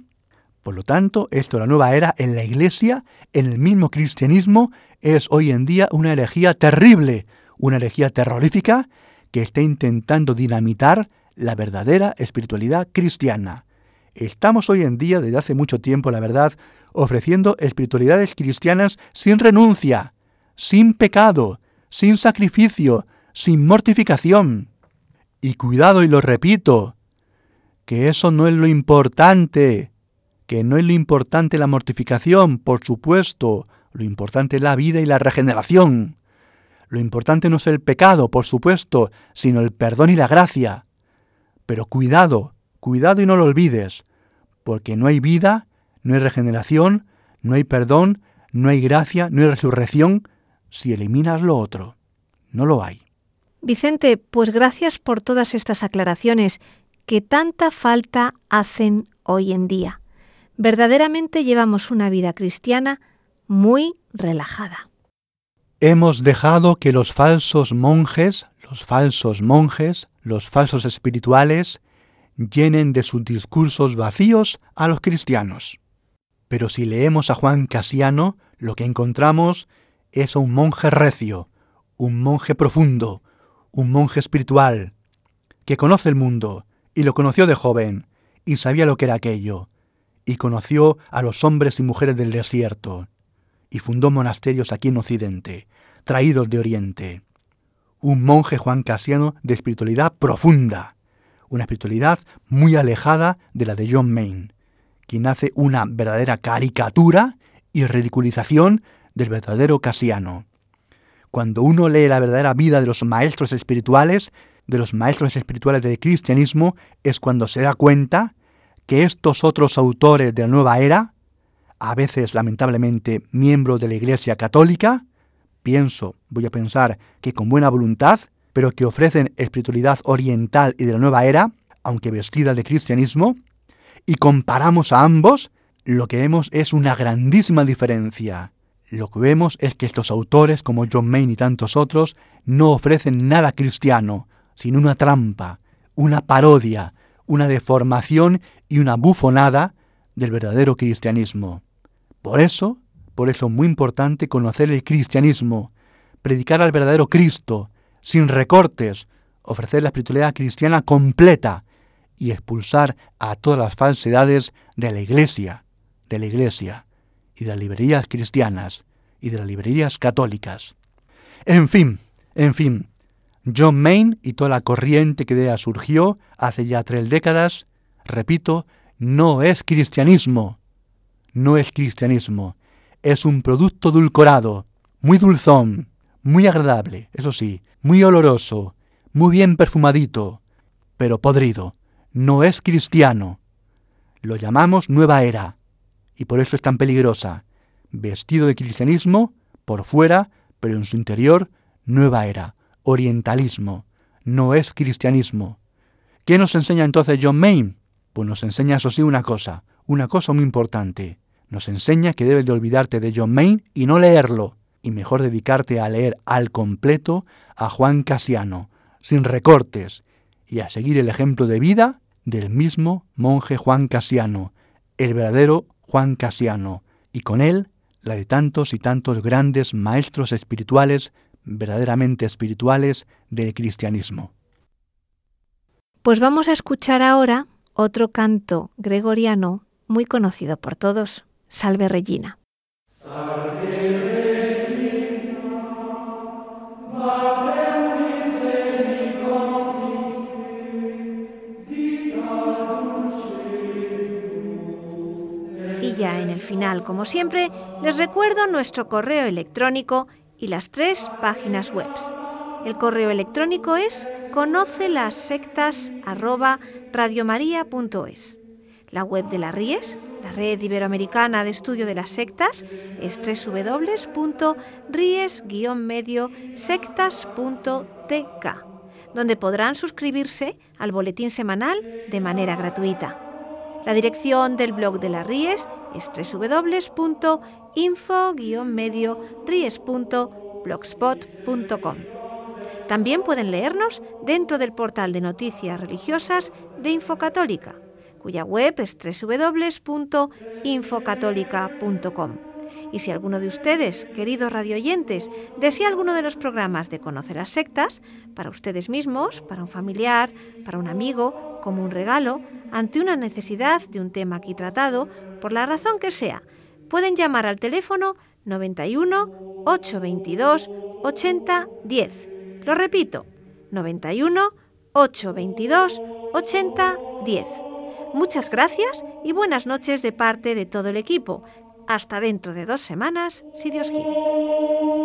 Por lo tanto, esto, la nueva era en la Iglesia, en el mismo cristianismo, es hoy en día una herejía terrible, una herejía terrorífica que está intentando dinamitar la verdadera espiritualidad cristiana. Estamos hoy en día, desde hace mucho tiempo, la verdad, ofreciendo espiritualidades cristianas sin renuncia, sin pecado, sin sacrificio, sin mortificación. Y cuidado, y lo repito, que eso no es lo importante, que no es lo importante la mortificación, por supuesto, lo importante es la vida y la regeneración. Lo importante no es el pecado, por supuesto, sino el perdón y la gracia. Pero cuidado, cuidado y no lo olvides, porque no hay vida no hay regeneración, no hay perdón, no hay gracia, no hay resurrección si eliminas lo otro. No lo hay. Vicente, pues gracias por todas estas aclaraciones que tanta falta hacen hoy en día. Verdaderamente llevamos una vida cristiana muy relajada. Hemos dejado que los falsos monjes, los falsos monjes, los falsos espirituales, llenen de sus discursos vacíos a los cristianos. Pero si leemos a Juan Casiano, lo que encontramos es un monje recio, un monje profundo, un monje espiritual, que conoce el mundo, y lo conoció de joven, y sabía lo que era aquello, y conoció a los hombres y mujeres del desierto, y fundó monasterios aquí en Occidente, traídos de Oriente. Un monje Juan Casiano de espiritualidad profunda, una espiritualidad muy alejada de la de John Maine quien hace una verdadera caricatura y ridiculización del verdadero Casiano. Cuando uno lee la verdadera vida de los maestros espirituales, de los maestros espirituales del cristianismo, es cuando se da cuenta que estos otros autores de la nueva era, a veces lamentablemente miembros de la Iglesia Católica, pienso, voy a pensar que con buena voluntad, pero que ofrecen espiritualidad oriental y de la nueva era, aunque vestida de cristianismo, y comparamos a ambos, lo que vemos es una grandísima diferencia. Lo que vemos es que estos autores, como John Maine y tantos otros, no ofrecen nada cristiano, sino una trampa, una parodia, una deformación y una bufonada del verdadero cristianismo. Por eso, por eso es muy importante conocer el cristianismo, predicar al verdadero Cristo, sin recortes, ofrecer la espiritualidad cristiana completa, y expulsar a todas las falsedades de la Iglesia, de la Iglesia, y de las librerías cristianas, y de las librerías católicas. En fin, en fin, John Maine y toda la corriente que de ella surgió hace ya tres décadas, repito, no es cristianismo, no es cristianismo, es un producto dulcorado, muy dulzón, muy agradable, eso sí, muy oloroso, muy bien perfumadito, pero podrido, no es cristiano. Lo llamamos nueva era, y por eso es tan peligrosa. Vestido de cristianismo, por fuera, pero en su interior, nueva era, orientalismo, no es cristianismo. ¿Qué nos enseña entonces John Maine? Pues nos enseña, eso sí, una cosa, una cosa muy importante. Nos enseña que debes de olvidarte de John Maine y no leerlo, y mejor dedicarte a leer al completo a Juan Casiano, sin recortes, y a seguir el ejemplo de vida del mismo monje Juan Casiano, el verdadero Juan Casiano, y con él la de tantos y tantos grandes maestros espirituales, verdaderamente espirituales del cristianismo. Pues vamos a escuchar ahora otro canto gregoriano muy conocido por todos, Salve Regina. Y ya en el final, como siempre, les recuerdo nuestro correo electrónico y las tres páginas web. El correo electrónico es conoce las La web de la RIES, la Red Iberoamericana de Estudio de las Sectas, es www.ries-sectas.tk, donde podrán suscribirse al boletín semanal de manera gratuita. La dirección del blog de la Ries es www.info-medio-ries.blogspot.com. También pueden leernos dentro del portal de noticias religiosas de Infocatólica, cuya web es www.infocatólica.com. Y si alguno de ustedes, queridos radioyentes, desea alguno de los programas de Conocer las Sectas, para ustedes mismos, para un familiar, para un amigo, como un regalo, ante una necesidad de un tema aquí tratado, por la razón que sea, pueden llamar al teléfono 91 822 80 10. Lo repito, 91 822 80 10. Muchas gracias y buenas noches de parte de todo el equipo. Hasta dentro de dos semanas, si Dios quiere.